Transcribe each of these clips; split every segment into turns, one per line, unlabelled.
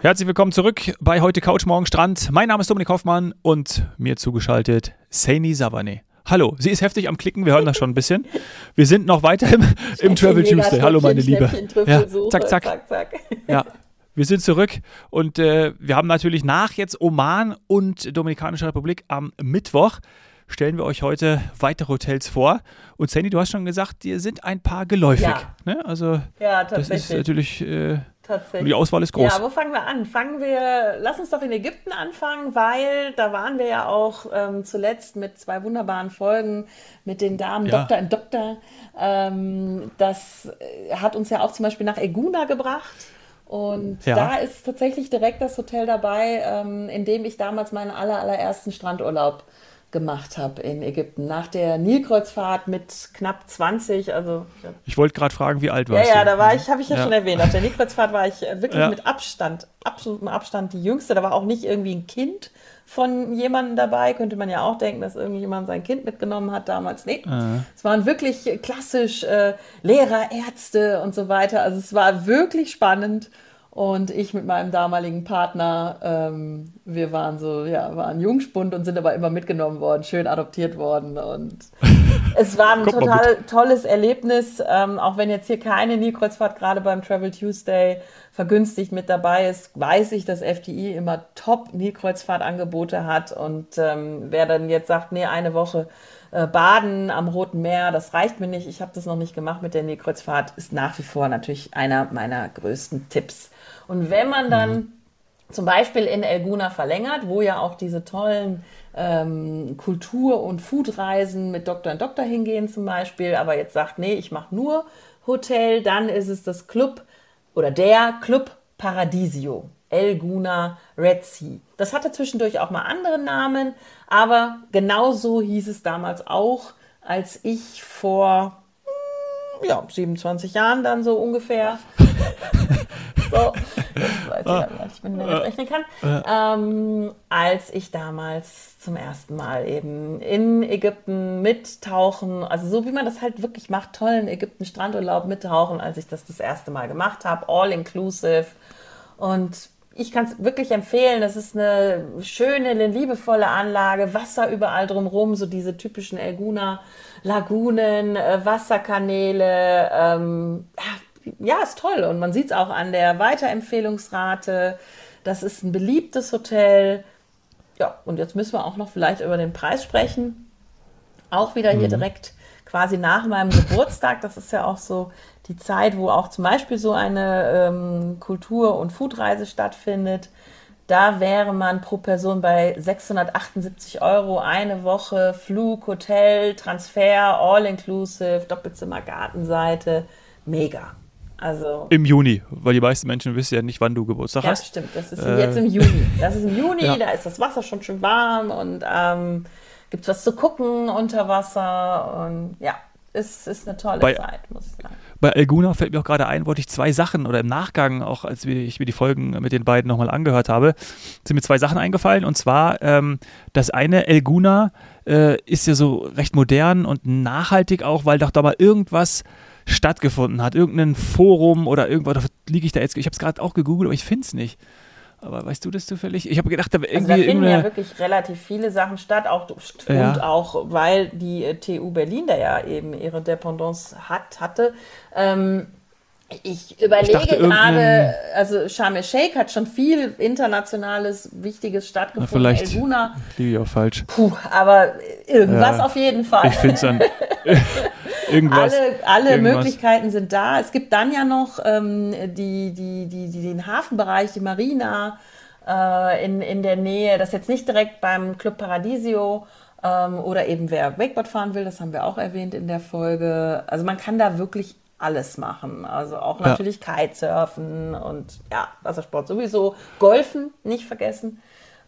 Herzlich willkommen zurück bei heute Couch Morgen Strand. Mein Name ist Dominik Hoffmann und mir zugeschaltet Saini Savane. Hallo, sie ist heftig am Klicken, wir hören das schon ein bisschen. Wir sind noch weiter im, im Travel Tuesday. Hallo meine Liebe. Ja, zack, zack. zack, zack. Ja, wir sind zurück und äh, wir haben natürlich nach jetzt Oman und Dominikanische Republik am Mittwoch stellen wir euch heute weitere Hotels vor. Und Sandy, du hast schon gesagt, dir sind ein paar geläufig. Ja. Ne? Also ja, das ist natürlich äh, die Auswahl ist groß.
Ja, wo fangen wir an? Fangen wir, lass uns doch in Ägypten anfangen, weil da waren wir ja auch ähm, zuletzt mit zwei wunderbaren Folgen mit den Damen ja. Doktor und Doktor. Ähm, das äh, hat uns ja auch zum Beispiel nach Eguna gebracht. Und ja. da ist tatsächlich direkt das Hotel dabei, ähm, in dem ich damals meinen aller, allerersten Strandurlaub gemacht habe in Ägypten. Nach der Nilkreuzfahrt mit knapp 20, also
ich wollte gerade fragen, wie alt warst
ja, du? Ja, da war ich, habe ich ja, ja, schon erwähnt. Auf der Nilkreuzfahrt war ich äh, wirklich ja. mit Abstand, absolutem Abstand die Jüngste. Da war auch nicht irgendwie ein Kind von jemandem dabei. Könnte man ja auch denken, dass irgendjemand sein Kind mitgenommen hat damals. Nee, äh. es waren wirklich klassisch äh, Lehrer, Ärzte und so weiter. Also es war wirklich spannend. Und ich mit meinem damaligen Partner, ähm, wir waren so, ja, waren Jungspund und sind aber immer mitgenommen worden, schön adoptiert worden. Und es war ein total tolles Erlebnis, ähm, auch wenn jetzt hier keine Nilkreuzfahrt gerade beim Travel Tuesday vergünstigt mit dabei ist, weiß ich, dass FTI immer top Nilkreuzfahrtangebote hat. Und ähm, wer dann jetzt sagt, nee, eine Woche Baden am Roten Meer, das reicht mir nicht, ich habe das noch nicht gemacht mit der Nilkreuzfahrt, ist nach wie vor natürlich einer meiner größten Tipps. Und wenn man dann mhm. zum Beispiel in Elguna verlängert, wo ja auch diese tollen ähm, Kultur- und Foodreisen mit Doktor und Doktor hingehen zum Beispiel, aber jetzt sagt, nee, ich mache nur Hotel, dann ist es das Club oder der Club Paradisio. Elguna Red Sea. Das hatte zwischendurch auch mal andere Namen, aber genauso hieß es damals auch, als ich vor ja, 27 Jahren dann so ungefähr so, ich weiß ja ich bin nicht rechnen kann. Ähm, als ich damals zum ersten Mal eben in Ägypten mittauchen, also so wie man das halt wirklich macht, tollen Ägypten Strandurlaub mittauchen, als ich das das erste Mal gemacht habe, all inclusive und ich kann es wirklich empfehlen. Das ist eine schöne, eine liebevolle Anlage, Wasser überall drumherum, so diese typischen Elguna Lagunen, äh, Wasserkanäle, ähm, ja, ja, ist toll. Und man sieht es auch an der Weiterempfehlungsrate. Das ist ein beliebtes Hotel. Ja, und jetzt müssen wir auch noch vielleicht über den Preis sprechen. Auch wieder hier mhm. direkt quasi nach meinem Geburtstag. Das ist ja auch so die Zeit, wo auch zum Beispiel so eine ähm, Kultur- und Foodreise stattfindet. Da wäre man pro Person bei 678 Euro eine Woche Flug, Hotel, Transfer, All-Inclusive, Doppelzimmer, Gartenseite. Mega. Also
Im Juni, weil die meisten Menschen wissen ja nicht, wann du Geburtstag
ja,
hast.
Ja, stimmt. Das ist äh, jetzt im Juni. Das ist im Juni, ja. da ist das Wasser schon schön warm und ähm, gibt es was zu gucken unter Wasser. Und ja, es ist eine tolle bei, Zeit, muss ich sagen.
Bei Elguna fällt mir auch gerade ein, wollte ich zwei Sachen oder im Nachgang, auch als ich mir die Folgen mit den beiden nochmal angehört habe, sind mir zwei Sachen eingefallen. Und zwar, ähm, das eine, Elguna äh, ist ja so recht modern und nachhaltig auch, weil doch da mal irgendwas stattgefunden hat. Irgendein Forum oder irgendwas, liege ich da jetzt. Ich habe es gerade auch gegoogelt, aber ich finde es nicht. Aber weißt du das zufällig? Ich habe gedacht,
da irgendwie. Also da finden ja wirklich relativ viele Sachen statt, auch, ja. und auch weil die äh, TU Berlin da ja eben ihre Dependance hat, hatte. Ähm, ich überlege ich gerade, also Sharm el-Sheikh hat schon viel internationales, wichtiges stattgefunden.
Na, vielleicht liege ich auch falsch.
Puh, aber irgendwas ja, auf jeden Fall.
Ich finde es
irgendwas. Alle, alle irgendwas. Möglichkeiten sind da. Es gibt dann ja noch ähm, die, die, die, die, den Hafenbereich, die Marina äh, in, in der Nähe. Das ist jetzt nicht direkt beim Club Paradisio. Ähm, oder eben wer Wakeboard fahren will, das haben wir auch erwähnt in der Folge. Also man kann da wirklich alles machen. Also auch natürlich ja. Kitesurfen und ja, Wassersport sowieso. Golfen nicht vergessen.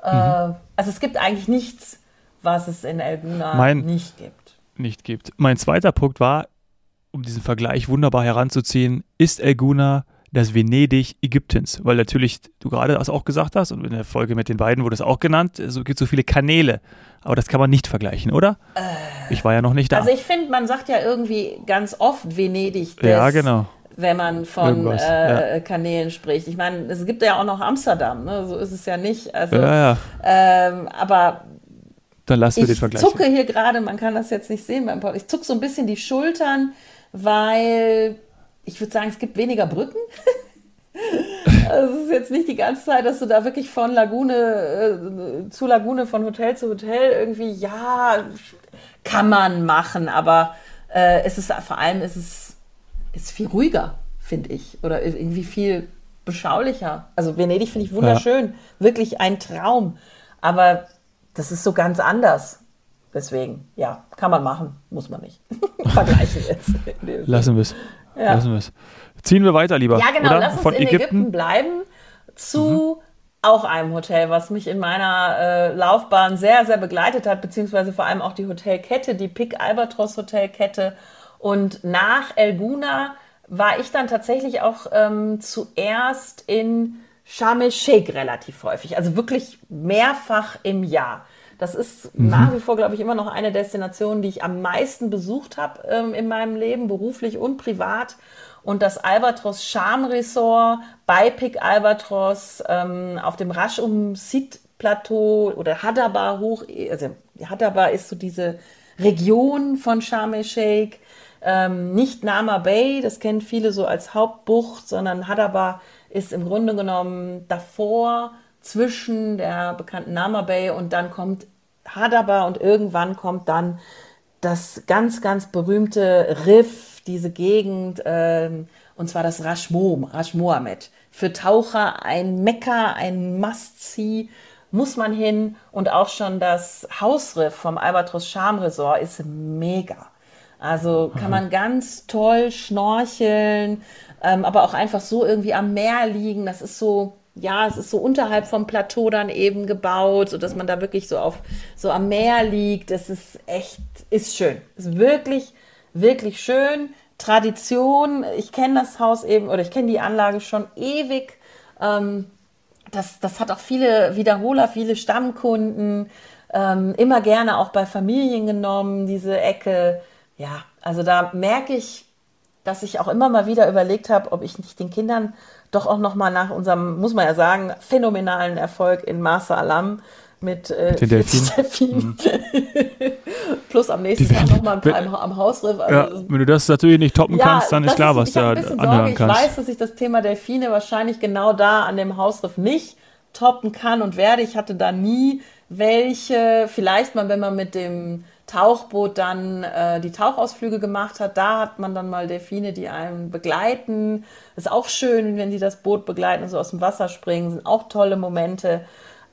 Äh, mhm. also es gibt eigentlich nichts, was es in Elguna mein, nicht gibt.
Nicht gibt. Mein zweiter Punkt war, um diesen Vergleich wunderbar heranzuziehen, ist Elguna das Venedig Ägyptens, weil natürlich du gerade das auch gesagt hast und in der Folge mit den beiden wurde es auch genannt, es gibt so viele Kanäle, aber das kann man nicht vergleichen, oder? Äh, ich war ja noch nicht da.
Also ich finde, man sagt ja irgendwie ganz oft Venedig
des, ja, genau.
wenn man von äh, ja. Kanälen spricht. Ich meine, es gibt ja auch noch Amsterdam, ne? so ist es ja nicht. Also, ja, ja. Ähm, aber
dann lassen wir den
Vergleich. Ich zucke hier gerade, man kann das jetzt nicht sehen beim Podcast. Ich zucke so ein bisschen die Schultern, weil ich würde sagen, es gibt weniger Brücken. also es ist jetzt nicht die ganze Zeit, dass du da wirklich von Lagune äh, zu Lagune, von Hotel zu Hotel irgendwie, ja, kann man machen, aber äh, es ist vor allem, es ist, ist viel ruhiger, finde ich. Oder irgendwie viel beschaulicher. Also Venedig finde ich wunderschön. Ja. Wirklich ein Traum. Aber das ist so ganz anders. Deswegen, ja, kann man machen, muss man nicht. Vergleichen jetzt.
Lassen wir es. Ja. Lassen wir es. Ziehen wir weiter, lieber.
Ja, genau,
oder?
lass uns Von in Ägypten. Ägypten bleiben zu mhm. auch einem Hotel, was mich in meiner äh, Laufbahn sehr, sehr begleitet hat, beziehungsweise vor allem auch die Hotelkette, die Pick Albatros Hotelkette. Und nach El Guna war ich dann tatsächlich auch ähm, zuerst in Sharm el-Sheikh relativ häufig, also wirklich mehrfach im Jahr. Das ist mhm. nach wie vor, glaube ich, immer noch eine Destination, die ich am meisten besucht habe ähm, in meinem Leben, beruflich und privat. Und das Albatros Charm Resort bei Pic Albatros ähm, auf dem Rashum Sid Plateau oder Hadaba hoch, also Hadaba ist so diese Region von Sharm el-Sheikh, ähm, nicht Nama Bay, das kennen viele so als Hauptbucht, sondern Hadaba ist im Grunde genommen davor zwischen der bekannten Nama Bay und dann kommt Hadaba und irgendwann kommt dann das ganz, ganz berühmte Riff, diese Gegend, äh, und zwar das Rashmom, Rash Mohammed. Für Taucher ein Mekka, ein Must-See, muss man hin. Und auch schon das Hausriff vom Albatros Charm Resort ist mega. Also kann man ganz toll schnorcheln, ähm, aber auch einfach so irgendwie am Meer liegen. Das ist so, ja, es ist so unterhalb vom Plateau dann eben gebaut, so dass man da wirklich so auf so am Meer liegt. Das ist echt, ist schön. Ist wirklich, wirklich schön. Tradition. Ich kenne das Haus eben oder ich kenne die Anlage schon ewig. Ähm, das, das hat auch viele Wiederholer, viele Stammkunden. Ähm, immer gerne auch bei Familien genommen, diese Ecke ja, also da merke ich, dass ich auch immer mal wieder überlegt habe, ob ich nicht den Kindern doch auch noch mal nach unserem, muss man ja sagen, phänomenalen Erfolg in Marsa Alam mit, äh, mit den Delfinen. Mhm. plus am nächsten Tag noch mal ein paar am, am Hausriff.
Also, ja, wenn du das natürlich nicht toppen ja, kannst, dann ist klar, was da anhören
kannst. Ich weiß, dass ich das Thema Delfine wahrscheinlich genau da an dem Hausriff nicht toppen kann und werde. Ich hatte da nie welche, vielleicht mal, wenn man mit dem Tauchboot dann äh, die Tauchausflüge gemacht hat. Da hat man dann mal Delfine, die einen begleiten. Ist auch schön, wenn die das Boot begleiten und so aus dem Wasser springen. Sind auch tolle Momente.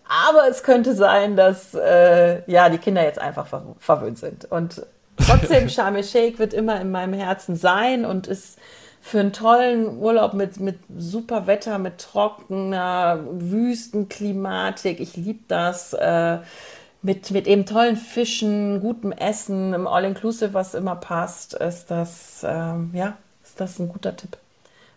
Aber es könnte sein, dass äh, ja die Kinder jetzt einfach ver verwöhnt sind. Und trotzdem, Sharm el-Sheikh wird immer in meinem Herzen sein und ist für einen tollen Urlaub mit, mit super Wetter, mit trockener Wüstenklimatik. Ich liebe das. Äh, mit, mit eben tollen Fischen, gutem Essen, im All-Inclusive, was immer passt, ist das, ähm, ja, ist das ein guter Tipp.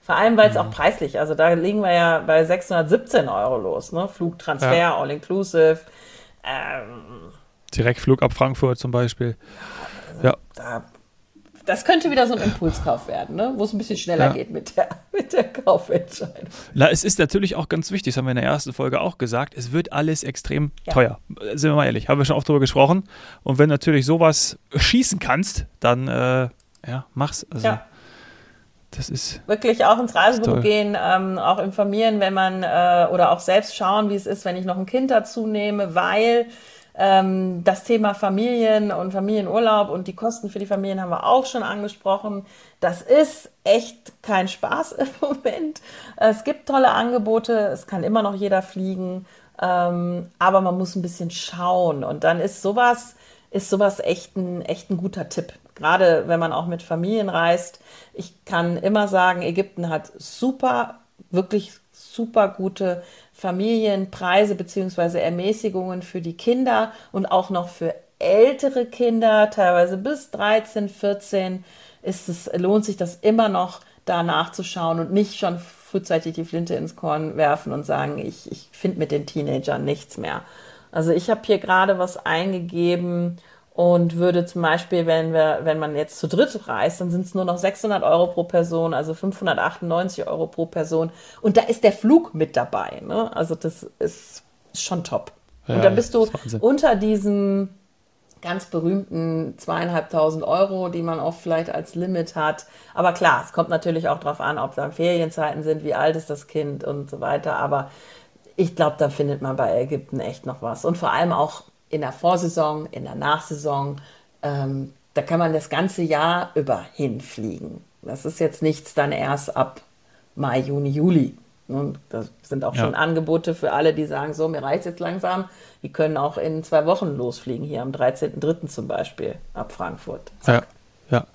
Vor allem, weil es mhm. auch preislich, also da liegen wir ja bei 617 Euro los, ne? Flugtransfer, ja. All-Inclusive. Ähm,
Direktflug ab Frankfurt zum Beispiel.
Also ja. Da das könnte wieder so ein Impulskauf werden, ne? wo es ein bisschen schneller ja. geht mit der, mit der Kaufentscheidung.
Na, es ist natürlich auch ganz wichtig, das haben wir in der ersten Folge auch gesagt, es wird alles extrem ja. teuer. Sind wir mal ehrlich, haben wir schon oft darüber gesprochen. Und wenn du natürlich sowas schießen kannst, dann äh, ja, mach's. Also, ja. Das ist
wirklich auch ins Reisebuch gehen, ähm, auch informieren, wenn man äh, oder auch selbst schauen, wie es ist, wenn ich noch ein Kind dazu nehme, weil ähm, das Thema Familien und Familienurlaub und die Kosten für die Familien haben wir auch schon angesprochen. Das ist echt kein Spaß im Moment. Es gibt tolle Angebote, es kann immer noch jeder fliegen, ähm, aber man muss ein bisschen schauen. Und dann ist sowas, ist sowas echt ein, echt ein guter Tipp. Gerade wenn man auch mit Familien reist. Ich kann immer sagen, Ägypten hat super, wirklich super gute Familienpreise bzw. Ermäßigungen für die Kinder und auch noch für ältere Kinder, teilweise bis 13, 14, ist es, lohnt sich das immer noch, da nachzuschauen und nicht schon frühzeitig die Flinte ins Korn werfen und sagen, ich, ich finde mit den Teenagern nichts mehr. Also ich habe hier gerade was eingegeben und würde zum Beispiel, wenn wir, wenn man jetzt zu dritt reist, dann sind es nur noch 600 Euro pro Person, also 598 Euro pro Person. Und da ist der Flug mit dabei. Ne? Also das ist schon top. Ja, und dann bist du unter diesen ganz berühmten zweieinhalbtausend Euro, die man auch vielleicht als Limit hat. Aber klar, es kommt natürlich auch darauf an, ob da Ferienzeiten sind, wie alt ist das Kind und so weiter. Aber ich glaube, da findet man bei Ägypten echt noch was. Und vor allem auch in der Vorsaison, in der Nachsaison. Ähm, da kann man das ganze Jahr über hinfliegen. Das ist jetzt nichts dann erst ab Mai, Juni, Juli. Und das sind auch ja. schon Angebote für alle, die sagen, so, mir reicht es jetzt langsam. Die können auch in zwei Wochen losfliegen, hier am 13.03. zum Beispiel, ab Frankfurt.
Ja, ja.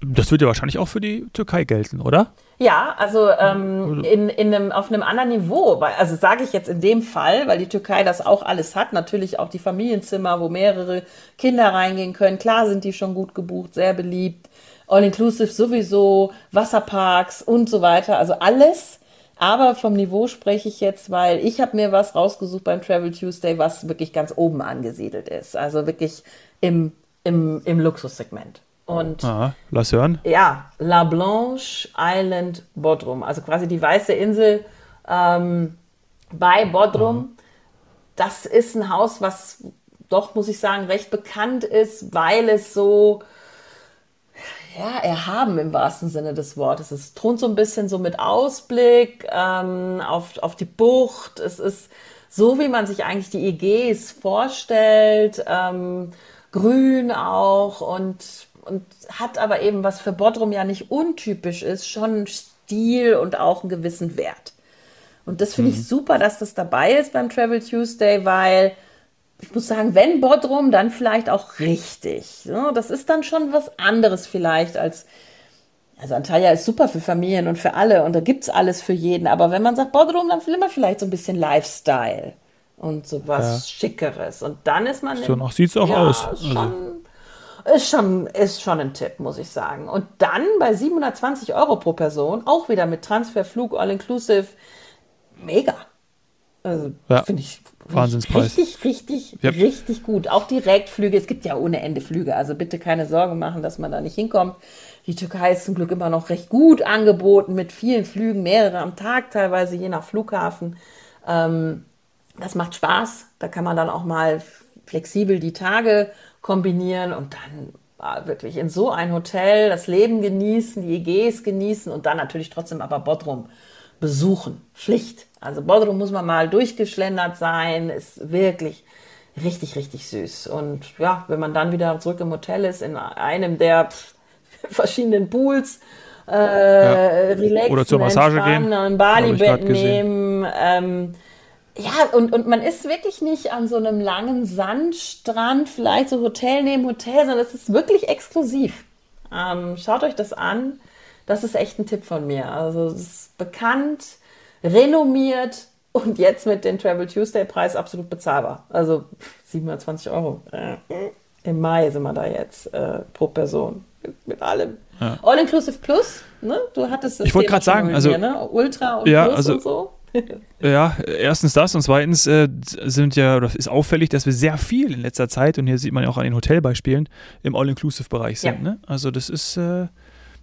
Das wird ja wahrscheinlich auch für die Türkei gelten, oder?
Ja, also ähm, in, in einem, auf einem anderen Niveau. Also sage ich jetzt in dem Fall, weil die Türkei das auch alles hat, natürlich auch die Familienzimmer, wo mehrere Kinder reingehen können. Klar sind die schon gut gebucht, sehr beliebt. All-inclusive sowieso, Wasserparks und so weiter. Also alles aber vom Niveau spreche ich jetzt, weil ich habe mir was rausgesucht beim Travel Tuesday, was wirklich ganz oben angesiedelt ist. Also wirklich im, im, im Luxussegment. Und
Aha, lass hören.
Ja, La Blanche Island Bodrum. Also quasi die weiße Insel ähm, bei Bodrum. Aha. Das ist ein Haus, was doch, muss ich sagen, recht bekannt ist, weil es so ja, erhaben im wahrsten Sinne des Wortes. Es thront so ein bisschen so mit Ausblick ähm, auf, auf die Bucht. Es ist so, wie man sich eigentlich die Ägäis vorstellt, ähm, grün auch und, und hat aber eben, was für Bodrum ja nicht untypisch ist, schon Stil und auch einen gewissen Wert. Und das finde mhm. ich super, dass das dabei ist beim Travel Tuesday, weil ich muss sagen, wenn Bodrum, dann vielleicht auch richtig. Ja, das ist dann schon was anderes vielleicht als, also Antalya ist super für Familien und für alle und da gibt es alles für jeden. Aber wenn man sagt Bodrum, dann will man vielleicht so ein bisschen Lifestyle und so was ja. Schickeres. Und dann ist man.
So sieht es auch ja, aus.
Schon, ist, schon, ist schon ein Tipp, muss ich sagen. Und dann bei 720 Euro pro Person, auch wieder mit Transfer, Flug, All-Inclusive, mega. Also ja. finde ich
Wahnsinnspreis.
Richtig, richtig, yep. richtig gut. Auch Direktflüge. Es gibt ja ohne Ende Flüge. Also bitte keine Sorgen machen, dass man da nicht hinkommt. Die Türkei ist zum Glück immer noch recht gut angeboten mit vielen Flügen, mehrere am Tag teilweise, je nach Flughafen. Ähm, das macht Spaß. Da kann man dann auch mal flexibel die Tage kombinieren und dann ah, wirklich in so ein Hotel das Leben genießen, die EGs genießen und dann natürlich trotzdem aber Bodrum besuchen. Pflicht. Also Bodrum muss man mal durchgeschlendert sein, ist wirklich richtig, richtig süß. Und ja, wenn man dann wieder zurück im Hotel ist, in einem der verschiedenen Pools, äh, ja. relaxen,
oder zur Massage gehen,
ein Bali-Bett nehmen. Ähm, ja, und, und man ist wirklich nicht an so einem langen Sandstrand, vielleicht so Hotel neben Hotel, sondern es ist wirklich exklusiv. Ähm, schaut euch das an. Das ist echt ein Tipp von mir. Also es ist bekannt, renommiert und jetzt mit dem Travel Tuesday Preis absolut bezahlbar. Also 720 Euro. Äh, Im Mai sind wir da jetzt äh, pro Person mit allem. Ja. All Inclusive Plus, ne? Du hattest
das. Ich wollte gerade sagen, also
mir, ne? Ultra und
ja,
Plus
also,
und so.
Ja, erstens das und zweitens äh, sind ja, oder ist auffällig, dass wir sehr viel in letzter Zeit, und hier sieht man ja auch an den Hotelbeispielen, im All-Inclusive-Bereich sind. Ja. Ne? Also das ist, äh,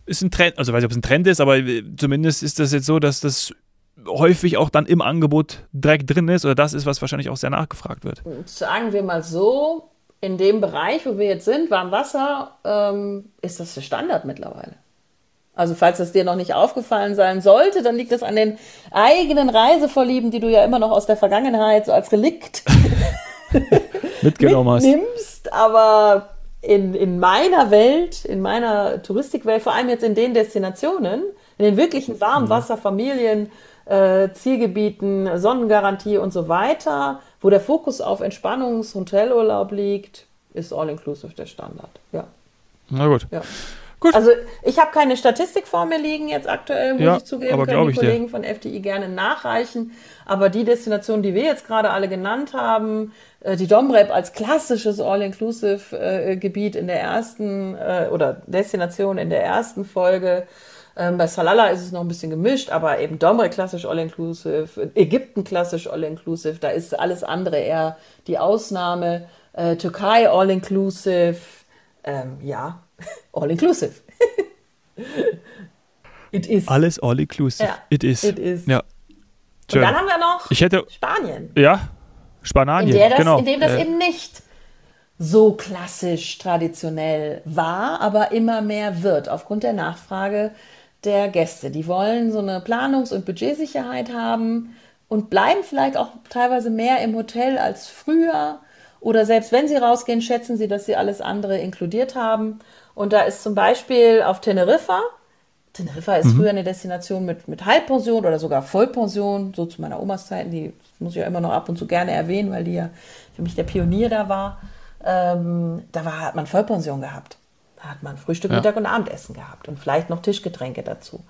ist ein Trend, also ich weiß nicht, ob es ein Trend ist, aber äh, zumindest ist das jetzt so, dass das häufig auch dann im Angebot direkt drin ist oder das ist, was wahrscheinlich auch sehr nachgefragt wird.
Sagen wir mal so, in dem Bereich, wo wir jetzt sind, Warmwasser, ähm, ist das der Standard mittlerweile. Also falls es dir noch nicht aufgefallen sein sollte, dann liegt es an den eigenen Reisevorlieben, die du ja immer noch aus der Vergangenheit so als Relikt
mitgenommen hast.
Nimmst, aber in, in meiner Welt, in meiner Touristikwelt, vor allem jetzt in den Destinationen, in den wirklichen Warmwasserfamilien, äh, Zielgebieten, Sonnengarantie und so weiter, wo der Fokus auf Entspannungs- Hotelurlaub liegt, ist All-Inclusive der Standard. Ja.
Na gut.
Ja. Gut. Also ich habe keine Statistik vor mir liegen jetzt aktuell, muss ja, ich zugeben, aber können die Kollegen dir. von FDI gerne nachreichen. Aber die Destinationen, die wir jetzt gerade alle genannt haben, äh, die Domrep als klassisches All-Inclusive-Gebiet in der ersten äh, oder Destination in der ersten Folge, ähm, bei Salala ist es noch ein bisschen gemischt, aber eben Domre klassisch All-Inclusive, Ägypten klassisch All-Inclusive, da ist alles andere eher die Ausnahme. Äh, Türkei, all-inclusive. Ähm, ja, all-inclusive.
It is. Alles all-inclusive. Ja,
it is. It is.
Ja.
Und dann haben wir noch
hätte,
Spanien.
Ja, Spanien.
In, das,
genau.
in dem das äh, eben nicht so klassisch traditionell war, aber immer mehr wird aufgrund der Nachfrage der Gäste. Die wollen so eine Planungs- und Budgetsicherheit haben und bleiben vielleicht auch teilweise mehr im Hotel als früher. Oder selbst wenn sie rausgehen, schätzen sie, dass sie alles andere inkludiert haben. Und da ist zum Beispiel auf Teneriffa, Teneriffa ist mhm. früher eine Destination mit, mit Halbpension oder sogar Vollpension, so zu meiner Omas Zeiten, die muss ich ja immer noch ab und zu gerne erwähnen, weil die ja für mich der Pionier da war. Ähm, da war, hat man Vollpension gehabt. Da hat man Frühstück, ja. Mittag und Abendessen gehabt und vielleicht noch Tischgetränke dazu.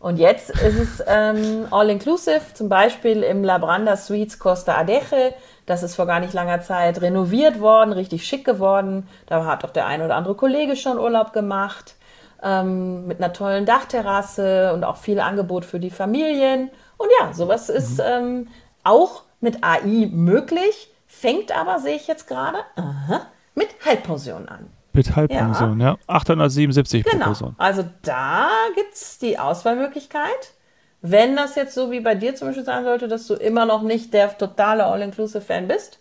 Und jetzt ist es ähm, all-inclusive, zum Beispiel im Labranda Suites Costa Adeje. Das ist vor gar nicht langer Zeit renoviert worden, richtig schick geworden. Da hat auch der ein oder andere Kollege schon Urlaub gemacht. Ähm, mit einer tollen Dachterrasse und auch viel Angebot für die Familien. Und ja, sowas ist mhm. ähm, auch mit AI möglich, fängt aber, sehe ich jetzt gerade, mit Halbpension an.
Mit Halbpension, ja. ja. 877
genau.
pro Person.
Also da gibt es die Auswahlmöglichkeit. Wenn das jetzt so wie bei dir zum Beispiel sein sollte, dass du immer noch nicht der totale All-Inclusive-Fan bist,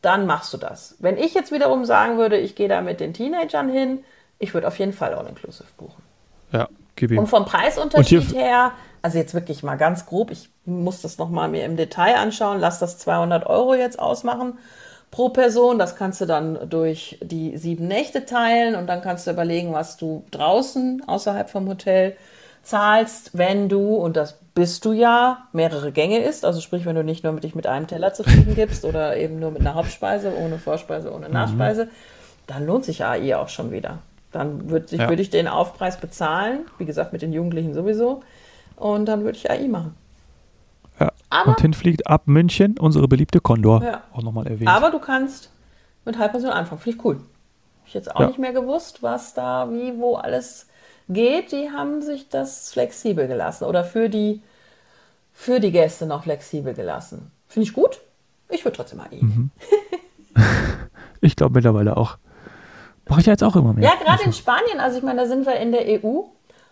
dann machst du das. Wenn ich jetzt wiederum sagen würde, ich gehe da mit den Teenagern hin, ich würde auf jeden Fall All-Inclusive buchen.
Ja, gib ihm.
Und vom Preisunterschied her, also jetzt wirklich mal ganz grob, ich muss das nochmal mir im Detail anschauen, lass das 200 Euro jetzt ausmachen pro Person. Das kannst du dann durch die sieben Nächte teilen und dann kannst du überlegen, was du draußen außerhalb vom Hotel zahlst, wenn du, und das bist du ja, mehrere Gänge isst. Also sprich, wenn du nicht nur mit dich mit einem Teller zufrieden gibst oder eben nur mit einer Hauptspeise, ohne Vorspeise, ohne mhm. Nachspeise, mhm. dann lohnt sich AI auch schon wieder. Dann würde ja. würd ich den Aufpreis bezahlen, wie gesagt, mit den Jugendlichen sowieso, und dann würde ich AI machen.
Ja. Aber, und hinfliegt ab München unsere beliebte Condor. Ja. Auch nochmal erwähnt.
Aber du kannst mit Halbpension anfangen. Finde ich cool. Habe ich jetzt auch ja. nicht mehr gewusst, was da, wie, wo alles geht. Die haben sich das flexibel gelassen oder für die, für die Gäste noch flexibel gelassen. Finde ich gut. Ich würde trotzdem mal
Mhm. ich glaube mittlerweile auch. Mache ich ja jetzt auch immer mehr.
Ja, gerade also. in Spanien. Also ich meine, da sind wir in der EU.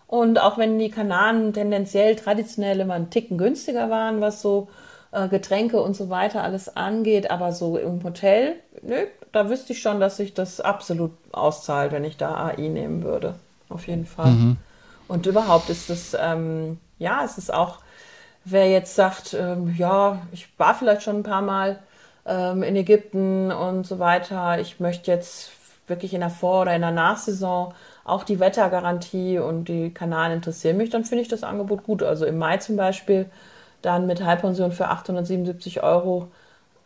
Und auch wenn die Kanaren tendenziell traditionell immer einen Ticken günstiger waren, was so äh, Getränke und so weiter alles angeht, aber so im Hotel, nö, da wüsste ich schon, dass sich das absolut auszahlt, wenn ich da AI nehmen würde. Auf jeden Fall. Mhm. Und überhaupt ist das, ähm, ja, es ist auch, wer jetzt sagt, ähm, ja, ich war vielleicht schon ein paar Mal ähm, in Ägypten und so weiter, ich möchte jetzt wirklich in der Vor- oder in der Nachsaison auch die Wettergarantie und die Kanaren interessieren mich, dann finde ich das Angebot gut. Also im Mai zum Beispiel dann mit Halbpension für 877 Euro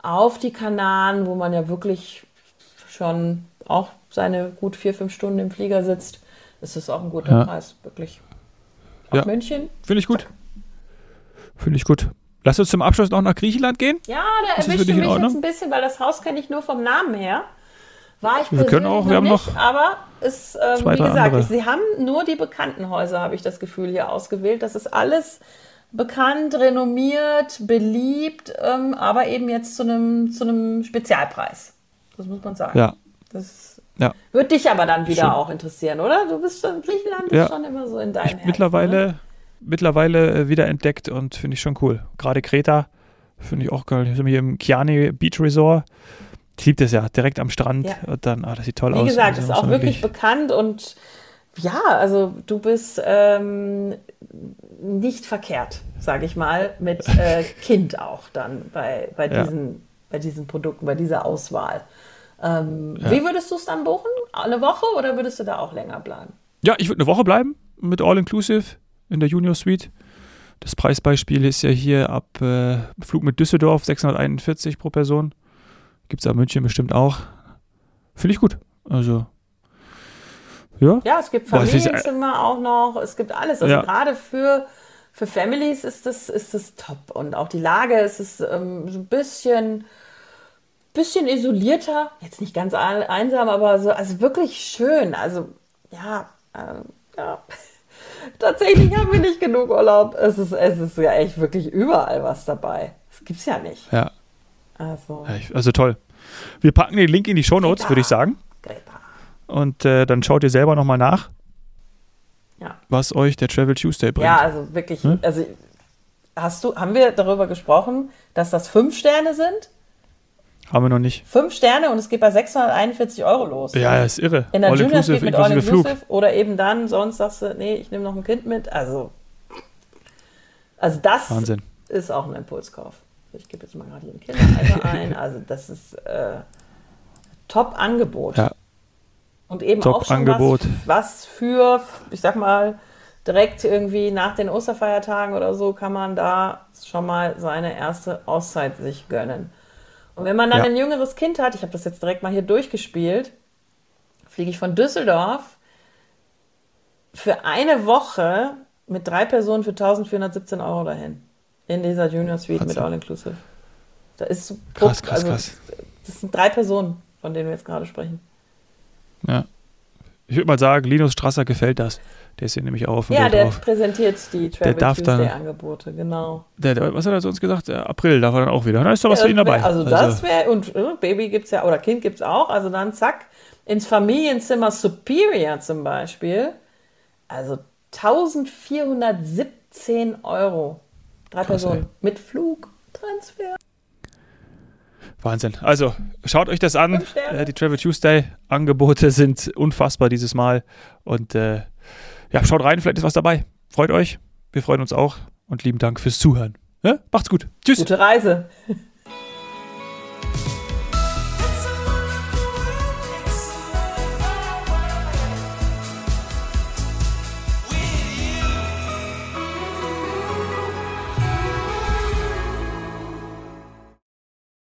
auf die Kanaren, wo man ja wirklich schon auch seine gut vier, fünf Stunden im Flieger sitzt, ist das auch ein guter ja. Preis, wirklich. Auf ja. München.
Finde ich gut. Finde ich gut. Lass uns zum Abschluss noch nach Griechenland gehen.
Ja, da erwischt mich jetzt ein bisschen, weil das Haus kenne ich nur vom Namen her. War ich
wir können auch, wir haben noch
aber es, ähm, wie gesagt, andere. sie haben nur die bekannten Häuser, habe ich das Gefühl, hier ausgewählt. Das ist alles bekannt, renommiert, beliebt, ähm, aber eben jetzt zu einem, zu einem Spezialpreis. Das muss man sagen.
Ja.
Das ja. wird dich aber dann wieder Schön. auch interessieren, oder? Du bist schon, Griechenland ja. ist schon immer so in deinem Herzen.
Mittlerweile, ne? mittlerweile äh, wieder entdeckt und finde ich schon cool. Gerade Kreta finde ich auch geil. Wir sind hier im Chiani Beach Resort ich liebe das ja, direkt am Strand. Ja. Und dann, ah, das sieht toll
Wie
aus.
Wie gesagt, also, ist auch wirklich, bekannt und ja, also du bist ähm, nicht verkehrt, sage ich mal, mit äh, Kind auch dann bei, bei, diesen, ja. bei diesen Produkten, bei dieser Auswahl. Ähm, ja. Wie würdest du es dann buchen? Eine Woche oder würdest du da auch länger bleiben?
Ja, ich würde eine Woche bleiben mit All Inclusive in der Junior Suite. Das Preisbeispiel ist ja hier ab äh, Flug mit Düsseldorf 641 pro Person. Gibt es in München bestimmt auch. Finde ich gut. Also, ja.
Ja, es gibt Familienzimmer auch noch. Es gibt alles. Also ja. gerade für, für Families ist das, ist das top. Und auch die Lage ist es ähm, so ein bisschen, bisschen isolierter. Jetzt nicht ganz einsam, aber so, also wirklich schön. Also, ja, äh, ja. Tatsächlich haben wir nicht genug Urlaub. Es ist, es ist ja echt wirklich überall was dabei. Das gibt es ja nicht.
Ja,
also,
also toll. Wir packen den Link in die Show Notes, würde ich sagen. Greta. Und äh, dann schaut ihr selber nochmal nach, ja. was euch der Travel Tuesday bringt.
Ja, also wirklich, hm? also hast du, haben wir darüber gesprochen, dass das fünf Sterne sind?
Haben wir noch nicht.
Fünf Sterne und es geht bei 641 Euro los.
Ja, ist irre.
In der All Junior Suite mit All Inclusive Flug. oder eben dann, sonst sagst du, nee, ich nehme noch ein Kind mit. Also, also das
Wahnsinn.
ist auch ein Impulskauf. Ich gebe jetzt mal gerade hier ein Kinderalter ein. Also das ist äh, Top-Angebot.
Ja.
Und eben Top auch schon was, was für, ich sag mal, direkt irgendwie nach den Osterfeiertagen oder so kann man da schon mal seine erste Auszeit sich gönnen. Und wenn man dann ja. ein jüngeres Kind hat, ich habe das jetzt direkt mal hier durchgespielt, fliege ich von Düsseldorf für eine Woche mit drei Personen für 1417 Euro dahin. In dieser Junior Suite Wahnsinn. mit All Inclusive. Da ist so
krass, krass, also, krass.
Das sind drei Personen, von denen wir jetzt gerade sprechen.
Ja. Ich würde mal sagen, Linus Strasser gefällt das. Der ist hier nämlich auch auf dem
Ja, der
drauf.
präsentiert die Travel der darf Tuesday-Angebote, genau.
Der, der, was hat er sonst gesagt? April darf er dann auch wieder. Da ist doch was
ja,
für ihn dabei.
Also, also das wäre, und äh, Baby gibt es ja, oder Kind gibt es auch. Also dann zack, ins Familienzimmer Superior zum Beispiel. Also 1417 Euro. Drei Krass, Personen. Ey. Mit Flugtransfer.
Wahnsinn. Also schaut euch das an. Äh, die Travel Tuesday Angebote sind unfassbar dieses Mal. Und äh, ja, schaut rein, vielleicht ist was dabei. Freut euch. Wir freuen uns auch. Und lieben Dank fürs Zuhören. Ja? Macht's gut. Tschüss.
Gute Reise.